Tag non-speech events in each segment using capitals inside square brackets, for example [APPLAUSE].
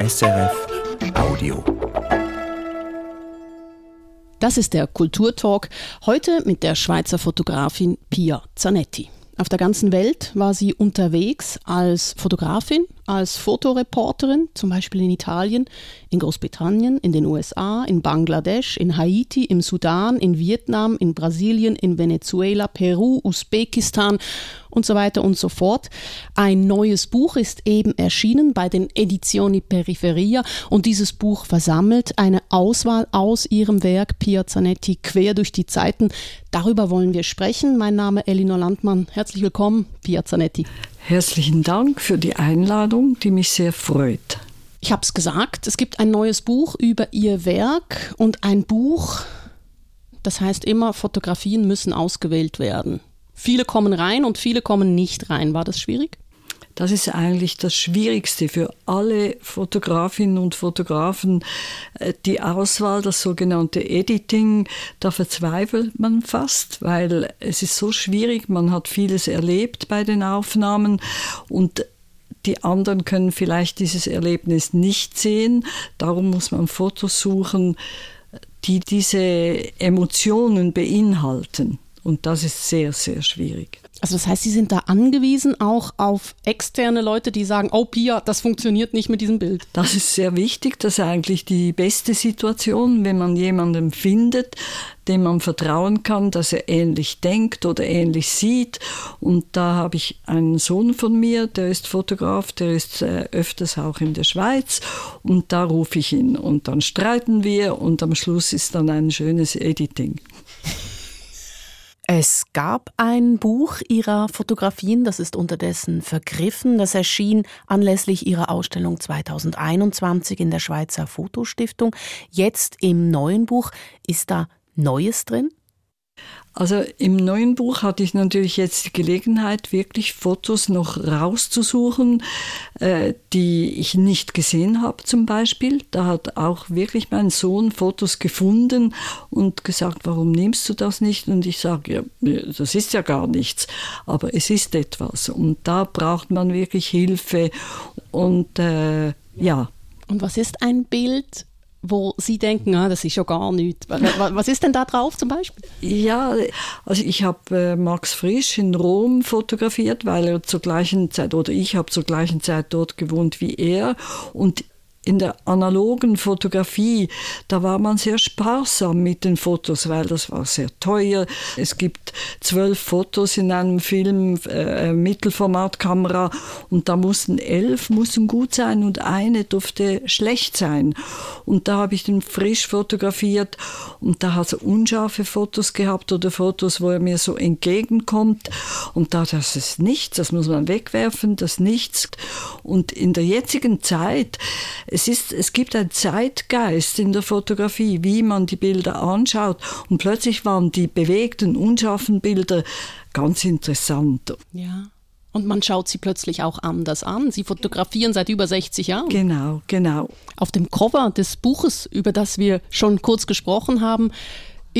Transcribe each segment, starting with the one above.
SRF Audio. Das ist der Kulturtalk, heute mit der Schweizer Fotografin Pia Zanetti. Auf der ganzen Welt war sie unterwegs als Fotografin, als Fotoreporterin, zum Beispiel in Italien, in Großbritannien, in den USA, in Bangladesch, in Haiti, im Sudan, in Vietnam, in Brasilien, in Venezuela, Peru, Usbekistan und so weiter und so fort. Ein neues Buch ist eben erschienen bei den Edizioni Periferia und dieses Buch versammelt eine Auswahl aus ihrem Werk Pia Zanetti quer durch die Zeiten. Darüber wollen wir sprechen. Mein Name Elinor Landmann. Herzlich willkommen, Pia Zanetti. Herzlichen Dank für die Einladung, die mich sehr freut. Ich habe es gesagt, es gibt ein neues Buch über Ihr Werk und ein Buch, das heißt immer, Fotografien müssen ausgewählt werden. Viele kommen rein und viele kommen nicht rein. War das schwierig? Das ist eigentlich das Schwierigste für alle Fotografinnen und Fotografen. Äh, die Auswahl, das sogenannte Editing, da verzweifelt man fast, weil es ist so schwierig. Man hat vieles erlebt bei den Aufnahmen und die anderen können vielleicht dieses Erlebnis nicht sehen. Darum muss man Fotos suchen, die diese Emotionen beinhalten. Und das ist sehr, sehr schwierig. Also das heißt, Sie sind da angewiesen auch auf externe Leute, die sagen, oh Pia, das funktioniert nicht mit diesem Bild. Das ist sehr wichtig. Das ist eigentlich die beste Situation, wenn man jemanden findet, dem man vertrauen kann, dass er ähnlich denkt oder ähnlich sieht. Und da habe ich einen Sohn von mir, der ist Fotograf, der ist äh, öfters auch in der Schweiz. Und da rufe ich ihn und dann streiten wir und am Schluss ist dann ein schönes Editing. Es gab ein Buch ihrer Fotografien, das ist unterdessen vergriffen. Das erschien anlässlich ihrer Ausstellung 2021 in der Schweizer Fotostiftung. Jetzt im neuen Buch ist da Neues drin? Also im neuen Buch hatte ich natürlich jetzt die Gelegenheit, wirklich Fotos noch rauszusuchen, äh, die ich nicht gesehen habe zum Beispiel. Da hat auch wirklich mein Sohn Fotos gefunden und gesagt, warum nimmst du das nicht? Und ich sage, ja, das ist ja gar nichts, aber es ist etwas. Und da braucht man wirklich Hilfe und äh, ja. Und was ist ein Bild, wo Sie denken, ah, das ist ja gar nichts. Was ist denn da drauf zum Beispiel? Ja, also ich habe äh, Max Frisch in Rom fotografiert, weil er zur gleichen Zeit, oder ich habe zur gleichen Zeit dort gewohnt wie er. Und in der analogen Fotografie, da war man sehr sparsam mit den Fotos, weil das war sehr teuer. Es gibt zwölf Fotos in einem Film, äh, Mittelformatkamera, und da mussten elf mussten gut sein und eine durfte schlecht sein. Und da habe ich den frisch fotografiert und da hat er unscharfe Fotos gehabt oder Fotos, wo er mir so entgegenkommt. Und da, das ist nichts, das muss man wegwerfen, das nichts. Und in der jetzigen Zeit, es, ist, es gibt einen Zeitgeist in der Fotografie, wie man die Bilder anschaut. Und plötzlich waren die bewegten, unscharfen Bilder ganz interessant. Ja. Und man schaut sie plötzlich auch anders an. Sie fotografieren seit über 60 Jahren. Genau, genau. Auf dem Cover des Buches, über das wir schon kurz gesprochen haben,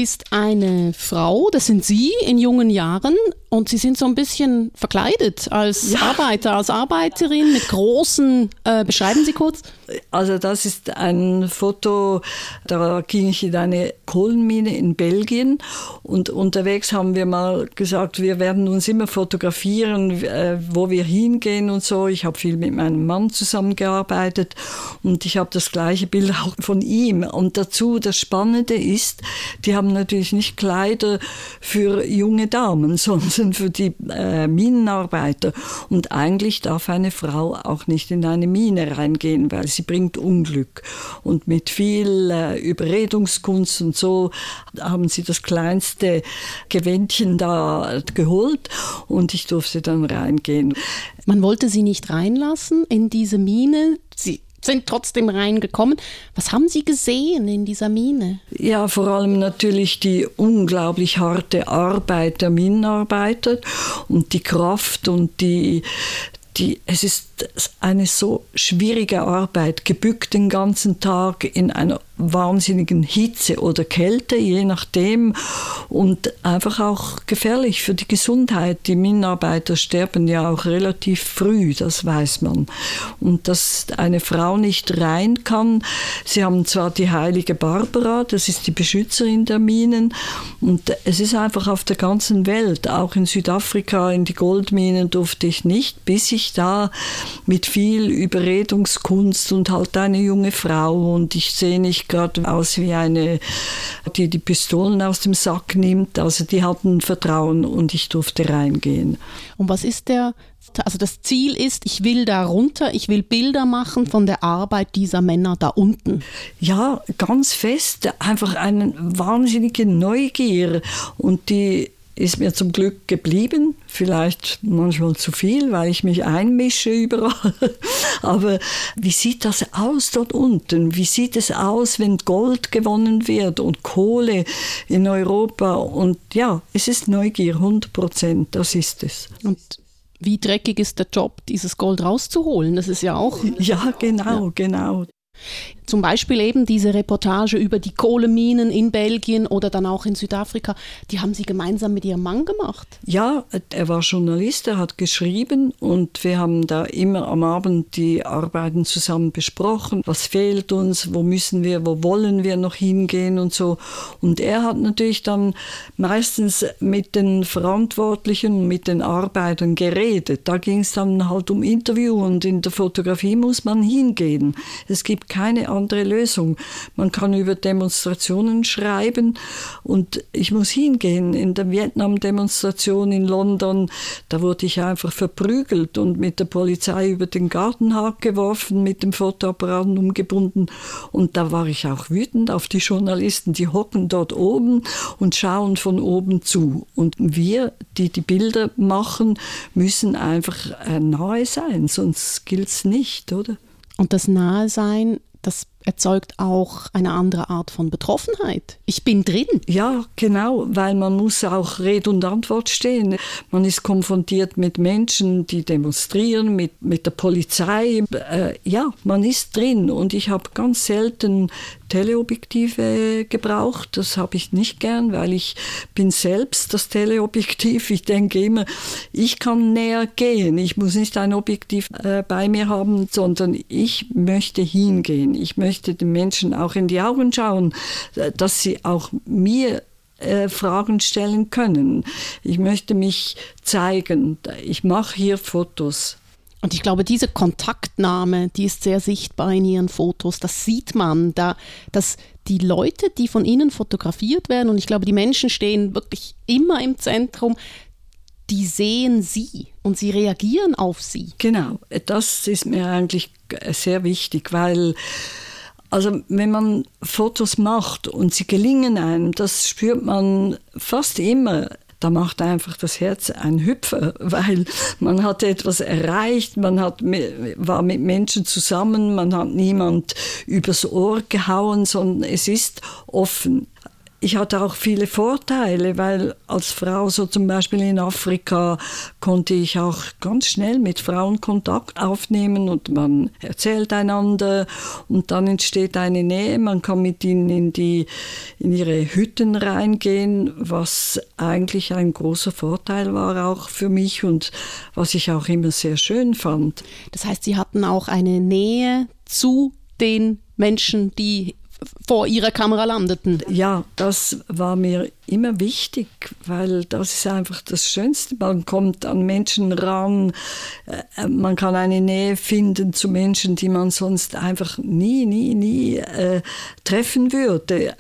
ist eine Frau, das sind Sie in jungen Jahren, und Sie sind so ein bisschen verkleidet als ja. Arbeiter, als Arbeiterin mit großen, äh, beschreiben Sie kurz? Also das ist ein Foto, da ging ich in eine Kohlenmine in Belgien und unterwegs haben wir mal gesagt, wir werden uns immer fotografieren, äh, wo wir hingehen und so. Ich habe viel mit meinem Mann zusammengearbeitet und ich habe das gleiche Bild auch von ihm. Und dazu, das Spannende ist, die haben natürlich nicht Kleider für junge Damen, [LAUGHS] sondern für die äh, Minenarbeiter. Und eigentlich darf eine Frau auch nicht in eine Mine reingehen, weil sie bringt Unglück. Und mit viel äh, Überredungskunst und so haben sie das kleinste Gewändchen da geholt und ich durfte dann reingehen. Man wollte sie nicht reinlassen in diese Mine. Sie sind trotzdem reingekommen. Was haben Sie gesehen in dieser Mine? Ja, vor allem natürlich die unglaublich harte Arbeit der Minenarbeiter und die Kraft und die, die, es ist eine so schwierige Arbeit, gebückt den ganzen Tag in einer wahnsinnigen Hitze oder Kälte, je nachdem, und einfach auch gefährlich für die Gesundheit. Die Minenarbeiter sterben ja auch relativ früh, das weiß man. Und dass eine Frau nicht rein kann, sie haben zwar die heilige Barbara, das ist die Beschützerin der Minen, und es ist einfach auf der ganzen Welt, auch in Südafrika, in die Goldminen durfte ich nicht, bis ich da mit viel Überredungskunst und halt eine junge Frau und ich sehe nicht gerade aus wie eine, die die Pistolen aus dem Sack nimmt. Also die hatten Vertrauen und ich durfte reingehen. Und was ist der also das Ziel ist, ich will da runter, ich will Bilder machen von der Arbeit dieser Männer da unten. Ja, ganz fest, einfach eine wahnsinnige Neugier und die ist mir zum Glück geblieben. Vielleicht manchmal zu viel, weil ich mich einmische überall. [LAUGHS] Aber wie sieht das aus dort unten? Wie sieht es aus, wenn Gold gewonnen wird und Kohle in Europa? Und ja, es ist Neugier, 100 Prozent, das ist es. Und wie dreckig ist der Job, dieses Gold rauszuholen? Das ist ja auch. Ja, genau, ja. genau. Zum Beispiel eben diese Reportage über die Kohleminen in Belgien oder dann auch in Südafrika, die haben Sie gemeinsam mit Ihrem Mann gemacht? Ja, er war Journalist, er hat geschrieben und wir haben da immer am Abend die Arbeiten zusammen besprochen. Was fehlt uns, wo müssen wir, wo wollen wir noch hingehen und so. Und er hat natürlich dann meistens mit den Verantwortlichen, mit den Arbeitern geredet. Da ging es dann halt um Interview und in der Fotografie muss man hingehen. Es gibt keine andere Lösung. Man kann über Demonstrationen schreiben und ich muss hingehen. In der Vietnam-Demonstration in London, da wurde ich einfach verprügelt und mit der Polizei über den Gartenhag geworfen, mit dem Fotoapparat umgebunden. Und da war ich auch wütend auf die Journalisten, die hocken dort oben und schauen von oben zu. Und wir, die die Bilder machen, müssen einfach äh, nahe sein, sonst gilt es nicht, oder? Und das Nahe-Sein, das erzeugt auch eine andere Art von Betroffenheit. Ich bin drin. Ja, genau, weil man muss auch Rede und Antwort stehen. Man ist konfrontiert mit Menschen, die demonstrieren, mit, mit der Polizei. Äh, ja, man ist drin und ich habe ganz selten Teleobjektive gebraucht. Das habe ich nicht gern, weil ich bin selbst das Teleobjektiv. Ich denke immer, ich kann näher gehen. Ich muss nicht ein Objektiv äh, bei mir haben, sondern ich möchte hingehen. Ich möchte den Menschen auch in die Augen schauen, dass sie auch mir äh, Fragen stellen können. Ich möchte mich zeigen. Ich mache hier Fotos. Und ich glaube, diese Kontaktnahme, die ist sehr sichtbar in Ihren Fotos. Das sieht man, da, dass die Leute, die von Ihnen fotografiert werden, und ich glaube, die Menschen stehen wirklich immer im Zentrum, die sehen Sie und sie reagieren auf Sie. Genau, das ist mir eigentlich sehr wichtig, weil also wenn man Fotos macht und sie gelingen einem, das spürt man fast immer. Da macht einfach das Herz ein Hüpfer, [LAUGHS] weil man hat etwas erreicht, man hat, war mit Menschen zusammen, man hat niemand übers Ohr gehauen, sondern es ist offen ich hatte auch viele Vorteile, weil als Frau, so zum Beispiel in Afrika, konnte ich auch ganz schnell mit Frauen Kontakt aufnehmen und man erzählt einander und dann entsteht eine Nähe. Man kann mit ihnen in, die, in ihre Hütten reingehen, was eigentlich ein großer Vorteil war auch für mich und was ich auch immer sehr schön fand. Das heißt, Sie hatten auch eine Nähe zu den Menschen, die vor ihrer Kamera landeten. Ja, das war mir immer wichtig, weil das ist einfach das Schönste. Man kommt an Menschen ran, äh, man kann eine Nähe finden zu Menschen, die man sonst einfach nie, nie, nie äh, treffen würde.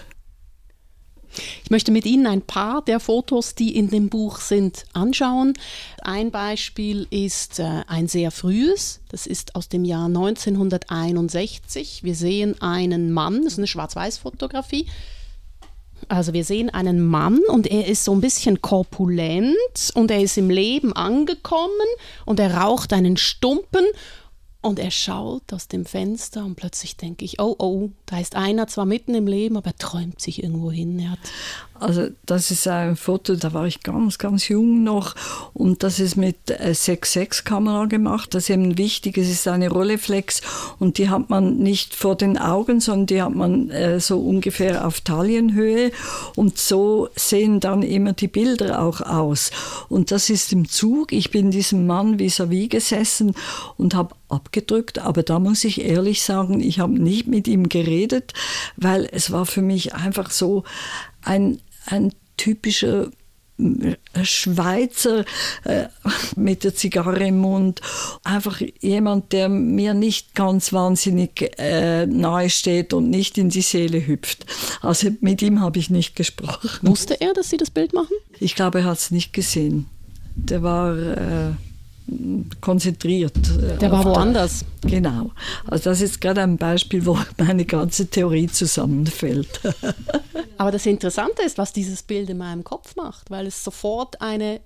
Ich möchte mit Ihnen ein paar der Fotos, die in dem Buch sind, anschauen. Ein Beispiel ist äh, ein sehr frühes, das ist aus dem Jahr 1961. Wir sehen einen Mann, das ist eine Schwarz-Weiß-Fotografie. Also wir sehen einen Mann und er ist so ein bisschen korpulent und er ist im Leben angekommen und er raucht einen Stumpen Und er schaut aus dem Fenster und plötzlich denke ich, oh, oh, da ist einer zwar mitten im Leben, aber er träumt sich irgendwo hin. Also das ist ein Foto, da war ich ganz, ganz jung noch und das ist mit 6.6-Kamera gemacht. Das ist eben wichtig, es ist eine Rolleflex und die hat man nicht vor den Augen, sondern die hat man äh, so ungefähr auf Taillenhöhe und so sehen dann immer die Bilder auch aus. Und das ist im Zug, ich bin diesem Mann vis-à-vis -vis gesessen und habe abgedrückt, aber da muss ich ehrlich sagen, ich habe nicht mit ihm geredet, weil es war für mich einfach so ein ein typischer äh, Schweizer äh, [LAUGHS] mit der Zigarre im Mund, einfach jemand, der mir nicht ganz wahnsinnig äh, nahe steht und nicht in die Seele hüpft. Also mit ihm habe ich nicht gesprochen. Wusste er, dass Sie das Bild machen? Ich glaube, er hat es nicht gesehen. Der war äh, konzentriert. Der war woanders. Der, genau. Also das ist gerade ein Beispiel, wo [LAUGHS] meine ganze Theorie zusammenfällt. [LAUGHS] Aber das Interessante ist, was dieses Bild in meinem Kopf macht, weil es sofort eine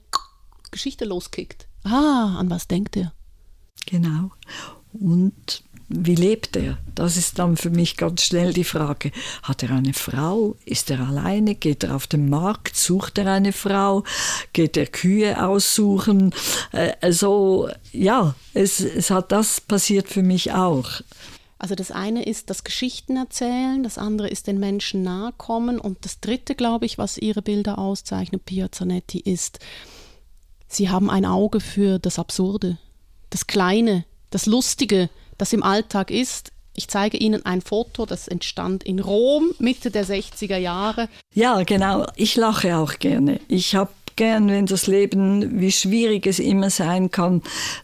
Geschichte loskickt. Ah, an was denkt er? Genau. Und wie lebt er? Das ist dann für mich ganz schnell die Frage. Hat er eine Frau? Ist er alleine? Geht er auf den Markt? Sucht er eine Frau? Geht er Kühe aussuchen? Äh, also ja, es, es hat das passiert für mich auch. Also das eine ist das Geschichten erzählen, das andere ist den Menschen nahe kommen und das dritte, glaube ich, was ihre Bilder auszeichnet, Pia Zanetti, ist, sie haben ein Auge für das Absurde, das Kleine, das Lustige, das im Alltag ist. Ich zeige Ihnen ein Foto, das entstand in Rom Mitte der 60er Jahre. Ja, genau. Ich lache auch gerne. Ich habe gern, wenn das Leben, wie schwierig es immer sein kann,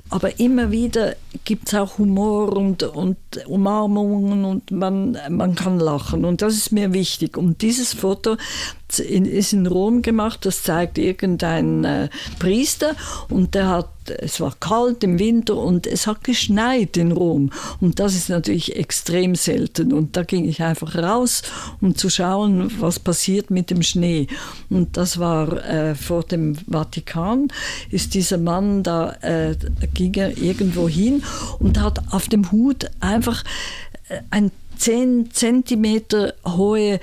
aber immer wieder gibt es auch Humor und, und Umarmungen und man, man kann lachen und das ist mir wichtig. Und dieses Foto ist in Rom gemacht, das zeigt irgendein äh, Priester und der hat es war kalt im Winter und es hat geschneit in Rom. Und das ist natürlich extrem selten. Und da ging ich einfach raus, um zu schauen, was passiert mit dem Schnee. Und das war äh, vor dem Vatikan, ist dieser Mann da, äh, ging er irgendwo hin und hat auf dem Hut einfach äh, ein 10 Zentimeter hohe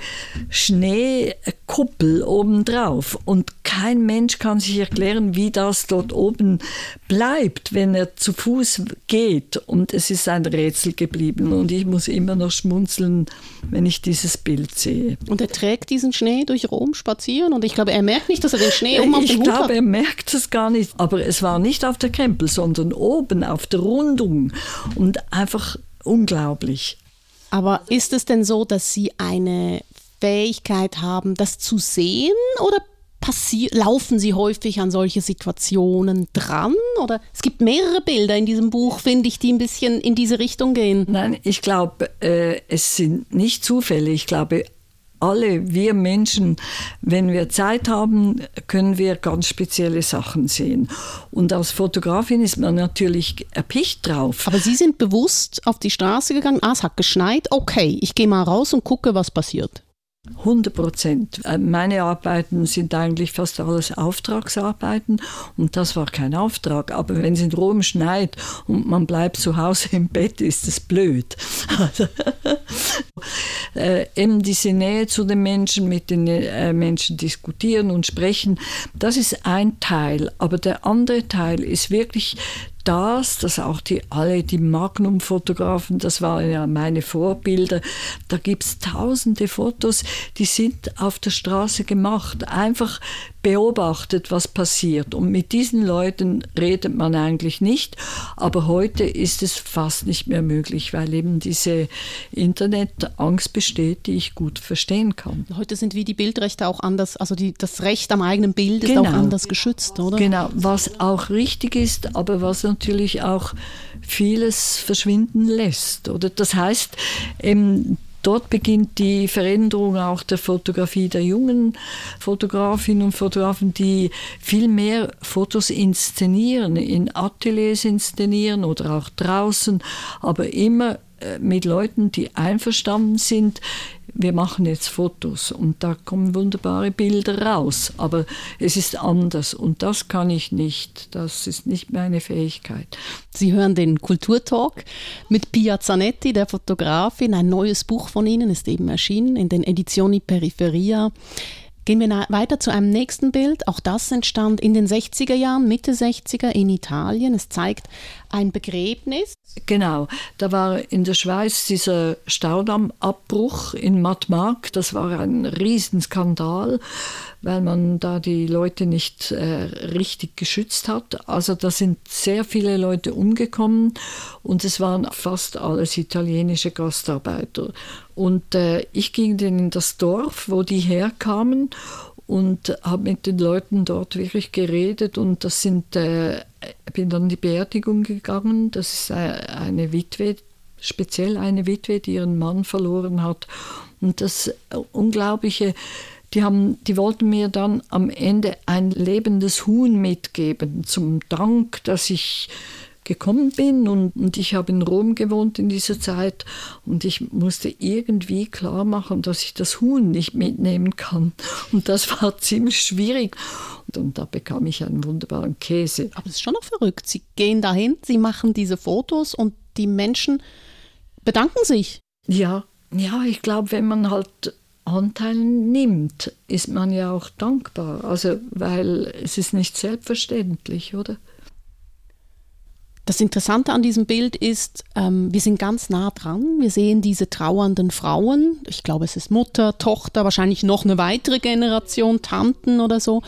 Schneekuppel obendrauf. Und kein Mensch kann sich erklären, wie das dort oben bleibt, wenn er zu Fuß geht. Und es ist ein Rätsel geblieben. Und ich muss immer noch schmunzeln, wenn ich dieses Bild sehe. Und er trägt diesen Schnee durch Rom spazieren. Und ich glaube, er merkt nicht, dass er den Schnee oben auf dem Ich Hut glaube, hat. er merkt es gar nicht. Aber es war nicht auf der Krempel, sondern oben auf der Rundung. Und einfach unglaublich. Aber ist es denn so, dass Sie eine Fähigkeit haben, das zu sehen oder laufen Sie häufig an solche Situationen dran? Oder es gibt mehrere Bilder in diesem Buch, finde ich, die ein bisschen in diese Richtung gehen. Nein, ich glaube, äh, es sind nicht Zufälle. Ich glaube, alle wir Menschen, wenn wir Zeit haben, können wir ganz spezielle Sachen sehen. Und als Fotografin ist man natürlich erpicht drauf. Aber Sie sind bewusst auf die Straße gegangen, ah, es hat geschneit, okay, ich gehe mal raus und gucke, was passiert. 100 Prozent. Äh, meine Arbeiten sind eigentlich fast alles Auftragsarbeiten und das war kein Auftrag. Aber wenn es in Rom schneit und man bleibt zu Hause im Bett, ist es blöd. [LAUGHS] Äh, eben diese Nähe zu den Menschen, mit den äh, Menschen diskutieren und sprechen, das ist ein Teil. Aber der andere Teil ist wirklich das, dass auch die, alle die Magnum-Fotografen, das waren ja meine Vorbilder, da gibt es tausende Fotos, die sind auf der Straße gemacht, einfach beobachtet, was passiert. Und mit diesen Leuten redet man eigentlich nicht, aber heute ist es fast nicht mehr möglich, weil eben diese Internetangst besteht, die ich gut verstehen kann. Heute sind wie die Bildrechte auch anders, also die, das Recht am eigenen Bild ist genau. auch anders geschützt, oder? Genau, was auch richtig ist, aber was natürlich auch vieles verschwinden lässt. Oder das heißt, ähm, dort beginnt die Veränderung auch der Fotografie der jungen Fotografinnen und Fotografen, die viel mehr Fotos inszenieren, in Ateliers inszenieren oder auch draußen, aber immer äh, mit Leuten, die einverstanden sind wir machen jetzt Fotos und da kommen wunderbare Bilder raus, aber es ist anders und das kann ich nicht, das ist nicht meine Fähigkeit. Sie hören den Kulturtalk mit Pia Zanetti, der Fotografin. Ein neues Buch von Ihnen ist eben erschienen in den Edizioni Periferia. Gehen wir weiter zu einem nächsten Bild. Auch das entstand in den 60er Jahren, Mitte 60er in Italien. Es zeigt ein Begräbnis. Genau, da war in der Schweiz dieser Staudammabbruch in Matmark. Das war ein Riesenskandal, weil man da die Leute nicht äh, richtig geschützt hat. Also da sind sehr viele Leute umgekommen und es waren fast alles italienische Gastarbeiter. Und äh, ich ging dann in das Dorf, wo die herkamen und habe mit den Leuten dort wirklich geredet und das sind, äh, bin dann die Beerdigung gegangen. Das ist eine Witwe, speziell eine Witwe, die ihren Mann verloren hat. Und das Unglaubliche, die, haben, die wollten mir dann am Ende ein lebendes Huhn mitgeben, zum Dank, dass ich gekommen bin und, und ich habe in Rom gewohnt in dieser Zeit und ich musste irgendwie klar machen, dass ich das Huhn nicht mitnehmen kann und das war [LAUGHS] ziemlich schwierig und, und da bekam ich einen wunderbaren Käse. Aber es ist schon noch verrückt. Sie gehen dahin, Sie machen diese Fotos und die Menschen bedanken sich. Ja, ja, ich glaube, wenn man halt Anteil nimmt, ist man ja auch dankbar. Also, weil es ist nicht selbstverständlich, oder? Das Interessante an diesem Bild ist, ähm, wir sind ganz nah dran. Wir sehen diese trauernden Frauen. Ich glaube, es ist Mutter, Tochter, wahrscheinlich noch eine weitere Generation, Tanten oder so.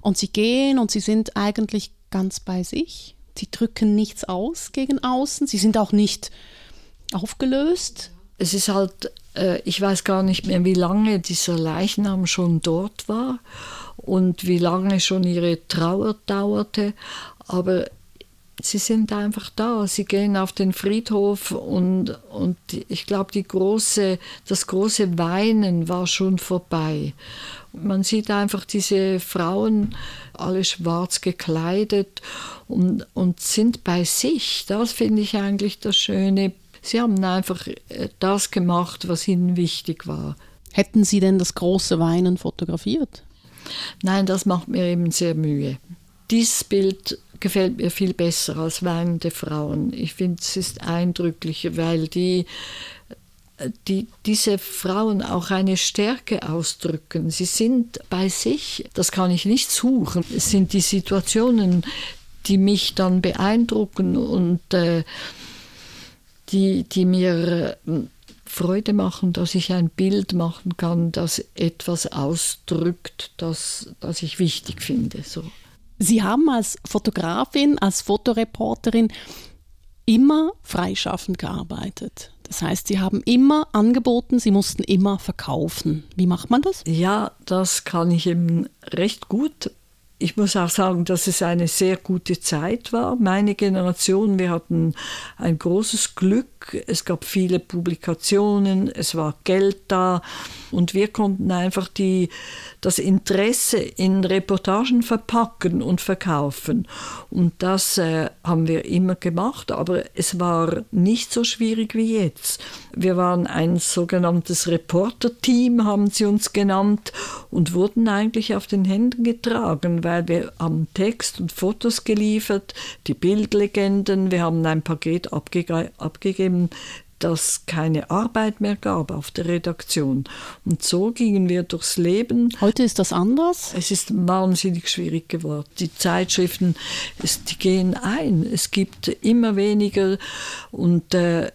Und sie gehen und sie sind eigentlich ganz bei sich. Sie drücken nichts aus gegen außen. Sie sind auch nicht aufgelöst. Es ist halt, äh, ich weiß gar nicht mehr, wie lange dieser Leichnam schon dort war und wie lange schon ihre Trauer dauerte. Aber sie sind einfach da. Sie gehen auf den Friedhof und, und ich glaube, große, das große Weinen war schon vorbei. Man sieht einfach diese Frauen, alle schwarz gekleidet und, und sind bei sich. Das finde ich eigentlich das Schöne. Sie haben einfach äh, das gemacht, was ihnen wichtig war. Hätten Sie denn das große Weinen fotografiert? Nein, das macht mir eben sehr Mühe. Dieses Bild gefällt mir viel besser als weinende Frauen. Ich finde, es ist eindrücklicher, weil die, die, diese Frauen auch eine Stärke ausdrücken. Sie sind bei sich, das kann ich nicht suchen. Es sind die Situationen, die mich dann beeindrucken und äh, die, die mir äh, Freude machen, dass ich ein Bild machen kann, das etwas ausdrückt, das, das ich wichtig finde. So. Sie haben als Fotografin, als Fotoreporterin immer freischaffend gearbeitet. Das heißt, Sie haben immer angeboten, Sie mussten immer verkaufen. Wie macht man das? Ja, das kann ich eben recht gut. Ich muss auch sagen, dass es eine sehr gute Zeit war. Meine Generation, wir hatten ein großes Glück. Es gab viele Publikationen, es war Geld da und wir konnten einfach die, das Interesse in Reportagen verpacken und verkaufen. Und das äh, haben wir immer gemacht, aber es war nicht so schwierig wie jetzt. Wir waren ein sogenanntes Reporter-Team, haben sie uns genannt, und wurden eigentlich auf den Händen getragen, weil wir haben Text und Fotos geliefert, die Bildlegenden, wir haben ein Paket abge abgegeben, das keine Arbeit mehr gab auf der Redaktion. Und so gingen wir durchs Leben. Heute ist das anders? Es ist wahnsinnig schwierig geworden. Die Zeitschriften, es, die gehen ein. Es gibt immer weniger und äh,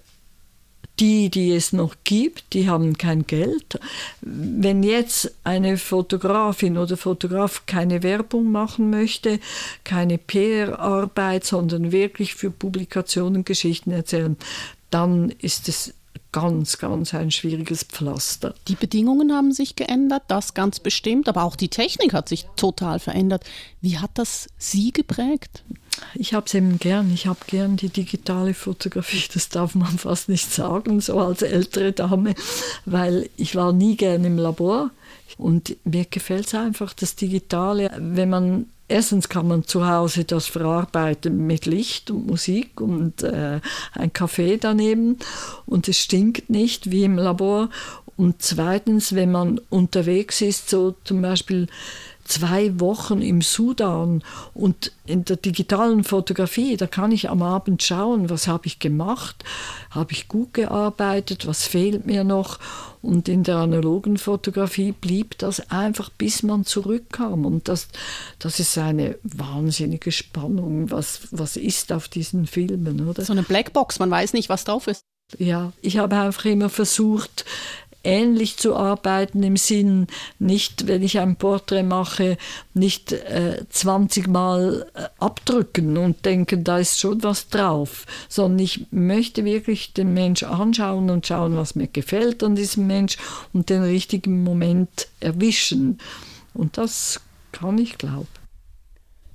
die, die es noch gibt, die haben kein Geld. Wenn jetzt eine Fotografin oder Fotograf keine Werbung machen möchte, keine PR-Arbeit, sondern wirklich für Publikationen Geschichten erzählen, dann ist es ganz, ganz ein schwieriges Pflaster. Die Bedingungen haben sich geändert, das ganz bestimmt, aber auch die Technik hat sich total verändert. Wie hat das Sie geprägt? Ich habe es eben gern. Ich habe gern die digitale Fotografie. Das darf man fast nicht sagen, so als ältere Dame, weil ich war nie gern im Labor. Und mir gefällt es einfach, das Digitale, wenn man Erstens kann man zu Hause das verarbeiten mit Licht und Musik und äh, ein Kaffee daneben und es stinkt nicht wie im Labor. Und zweitens, wenn man unterwegs ist, so zum Beispiel zwei Wochen im Sudan und in der digitalen Fotografie, da kann ich am Abend schauen, was habe ich gemacht, habe ich gut gearbeitet, was fehlt mir noch. Und in der analogen Fotografie blieb das einfach, bis man zurückkam. Und das, das ist eine wahnsinnige Spannung. Was, was ist auf diesen Filmen, oder? So eine Blackbox, man weiß nicht, was drauf ist. Ja, ich habe einfach immer versucht, ähnlich zu arbeiten im Sinn, nicht, wenn ich ein Porträt mache, nicht äh, 20 Mal äh, abdrücken und denken, da ist schon was drauf, sondern ich möchte wirklich den Mensch anschauen und schauen, was mir gefällt an diesem Mensch und den richtigen Moment erwischen. Und das kann ich glauben.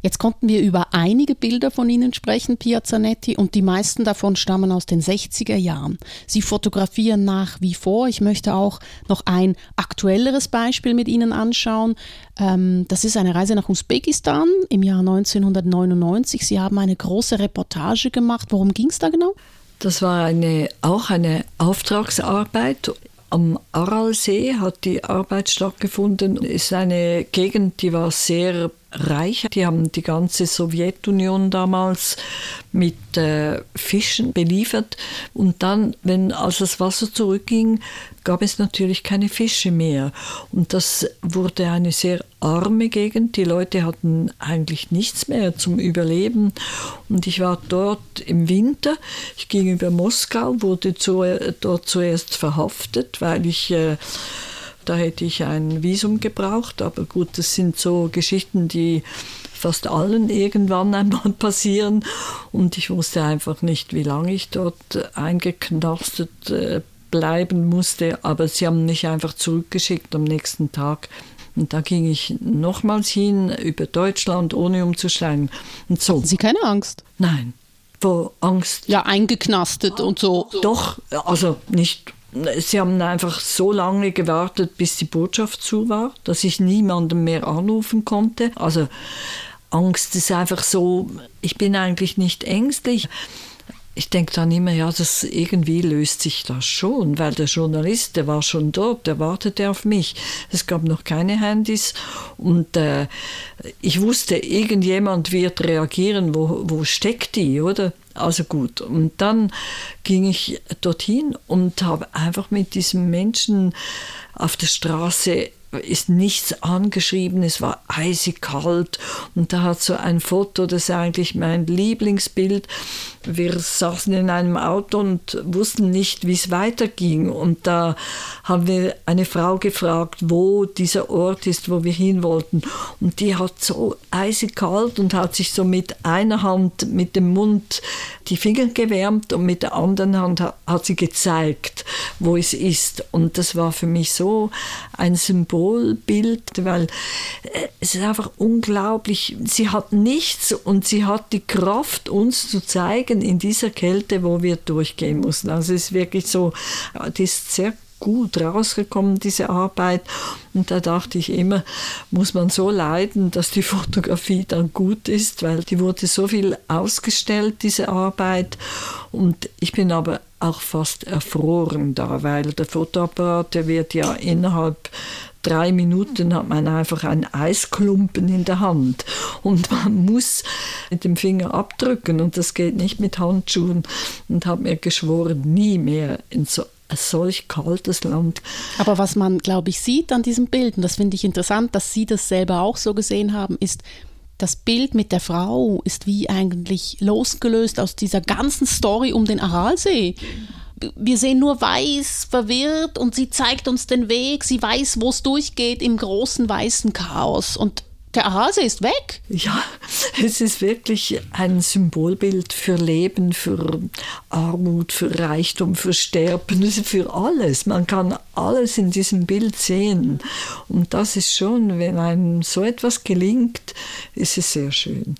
Jetzt konnten wir über einige Bilder von Ihnen sprechen, Piazzanetti, und die meisten davon stammen aus den 60er Jahren. Sie fotografieren nach wie vor. Ich möchte auch noch ein aktuelleres Beispiel mit Ihnen anschauen. Ähm, das ist eine Reise nach Usbekistan im Jahr 1999. Sie haben eine große Reportage gemacht. Worum ging es da genau? Das war eine, auch eine Auftragsarbeit. Am Aralsee hat die Arbeit stattgefunden. Es ist eine Gegend, die war sehr reich. Die haben die ganze Sowjetunion damals mit äh, Fischen beliefert. Und dann, wenn als das Wasser zurückging, gab es natürlich keine Fische mehr. Und das wurde eine sehr arme Gegend. Die Leute hatten eigentlich nichts mehr zum Überleben. Und ich war dort im Winter. Ich ging über Moskau, wurde zu, dort zuerst verhaftet, weil ich äh, da hätte ich ein Visum gebraucht, aber gut, das sind so Geschichten, die fast allen irgendwann einmal [LAUGHS] passieren. Und ich wusste einfach nicht, wie lange ich dort eingeknastet äh, bleiben musste. Aber sie haben mich einfach zurückgeschickt am nächsten Tag. Und da ging ich nochmals hin über Deutschland, ohne umzusteigen. Und so. Hatten Sie keine Angst? Nein. Vor Angst. Ja, eingeknastet und so. Doch, also nicht Sie haben einfach so lange gewartet, bis die Botschaft zu war, dass ich niemanden mehr anrufen konnte. Also Angst ist einfach so, ich bin eigentlich nicht ängstlich. Ich denke dann immer, ja, das irgendwie löst sich das schon, weil der Journalist, der war schon dort, der wartete auf mich. Es gab noch keine Handys und äh, ich wusste, irgendjemand wird reagieren, wo, wo steckt die, oder? Also gut, und dann ging ich dorthin und habe einfach mit diesem Menschen auf der Straße ist nichts angeschrieben, es war eisig kalt. Und da hat so ein Foto, das ist eigentlich mein Lieblingsbild. Wir saßen in einem Auto und wussten nicht, wie es weiterging. Und da haben wir eine Frau gefragt, wo dieser Ort ist, wo wir hin wollten. Und die hat so eisig kalt und hat sich so mit einer Hand mit dem Mund die Finger gewärmt und mit der anderen Hand hat sie gezeigt, wo es ist. Und das war für mich so ein Symbol Symbolbild, weil äh, es ist einfach unglaublich. Sie hat nichts und sie hat die Kraft, uns zu zeigen in dieser Kälte, wo wir durchgehen mussten. Also es ist wirklich so, die ist sehr gut rausgekommen, diese Arbeit. Und da dachte ich immer, muss man so leiden, dass die [LAUGHS] Fotografie dann gut ist, weil die wurde so viel ausgestellt, diese Arbeit. Und ich bin aber auch fast erfroren da, weil der Fotoapparat, der wird ja innerhalb drei Minuten hat man einfach einen Eisklumpen in der Hand. Und man muss mit dem Finger abdrücken und das geht nicht mit Handschuhen. Und habe mir geschworen, nie mehr in so solch kaltes Land. Aber was man, glaube ich, sieht an diesem Bild, und das finde ich interessant, dass Sie das selber auch so gesehen haben, ist, das Bild mit der Frau ist wie eigentlich losgelöst aus dieser ganzen Story um den Aralsee wir sehen nur weiß, verwirrt und sie zeigt uns den Weg, sie weiß, wo es durchgeht im großen weißen Chaos. Und der Hase ist weg. Ja, es ist wirklich ein Symbolbild für Leben, für Armut, für Reichtum, für Sterben, für alles. Man kann alles in diesem Bild sehen. Und das ist schon, wenn einem so etwas gelingt, ist es sehr schön.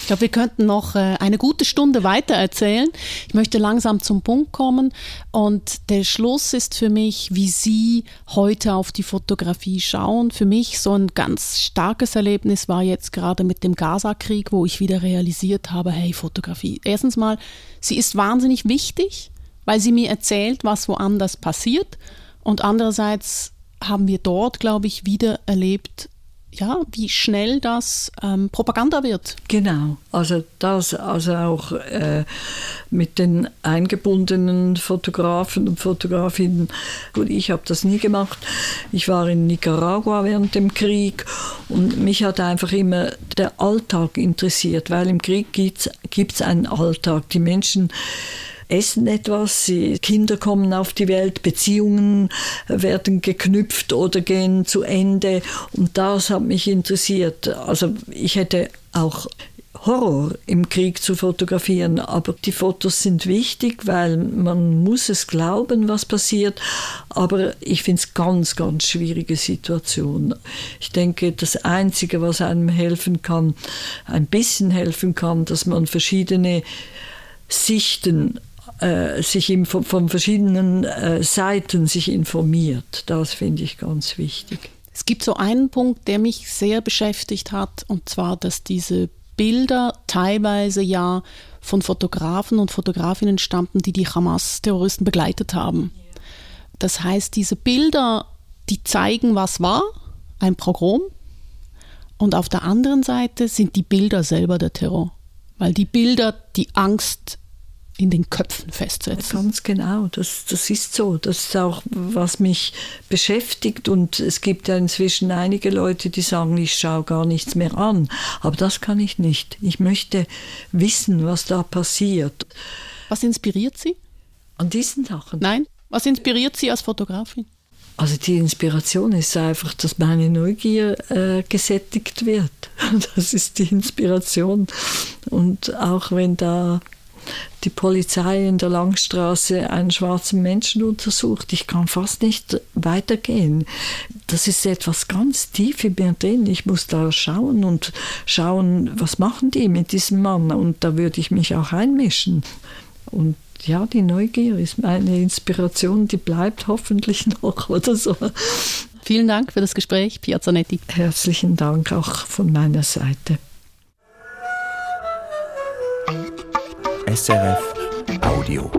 Ich glaube, wir könnten noch äh, eine gute Stunde weiter erzählen. Ich möchte langsam zum Punkt kommen und der Schluss ist für mich, wie Sie heute auf die Fotografie schauen. Für mich so ein ganz starkes Erlebnis war jetzt gerade mit dem Gaza-Krieg, wo ich wieder realisiert habe, hey, Fotografie. Erstens mal, sie ist wahnsinnig wichtig, weil sie mir erzählt, was woanders passiert. Und andererseits haben wir dort, glaube ich, wieder erlebt, ja, wie schnell das ähm, Propaganda wird. Genau, also das, also auch äh, mit den eingebundenen Fotografen und Fotografinnen. Gut, ich habe das nie gemacht. Ich war in Nicaragua während dem Krieg und mich hat einfach immer der Alltag interessiert, weil im Krieg gibt es einen Alltag. Die Menschen essen etwas, sie, Kinder kommen auf die Welt, Beziehungen werden geknüpft oder gehen zu Ende. Und das hat mich interessiert. Also ich hätte auch Horror im Krieg zu fotografieren, aber die Fotos sind wichtig, weil man muss es glauben, was passiert. Aber ich finde es ganz, ganz schwierige Situation. Ich denke, das Einzige, was einem helfen kann, ein bisschen helfen kann, dass man verschiedene Sichten äh, sich von, von, verschiedenen äh, Seiten sich informiert. Das finde ich ganz wichtig. Es gibt so einen Punkt, der mich sehr beschäftigt hat, und zwar, dass diese Bilder teilweise ja von Fotografen und Fotografinnen stammten, die die Hamas-Terroristen begleitet haben. Das heißt, diese Bilder, die zeigen, was war, ein Pogrom, und auf der anderen Seite sind die Bilder selber der Terror, weil die Bilder die Angst in den Köpfen festsetzen. Ganz genau, das, das ist so. Das ist auch, was mich beschäftigt. Und es gibt ja inzwischen einige Leute, die sagen, ich schaue gar nichts mehr an. Aber das kann ich nicht. Ich möchte wissen, was da passiert. Was inspiriert Sie? An diesen Sachen? Nein. Was inspiriert Sie als Fotografin? Also die Inspiration ist einfach, dass meine Neugier äh, gesättigt wird. [LAUGHS] Das ist die Inspiration. Und auch wenn da die Polizei in der Langstraße einen schwarzen Menschen untersucht. Ich kann fast nicht weitergehen. Das ist etwas ganz tief in mir drin. Ich muss da schauen und schauen, was machen die mit diesem Mann. Und da würde ich mich auch einmischen. Und ja, die Neugier ist meine Inspiration, die bleibt hoffentlich noch oder so. Vielen Dank für das Gespräch, Piazzanetti. Herzlichen Dank auch von meiner Seite. SRF Audio.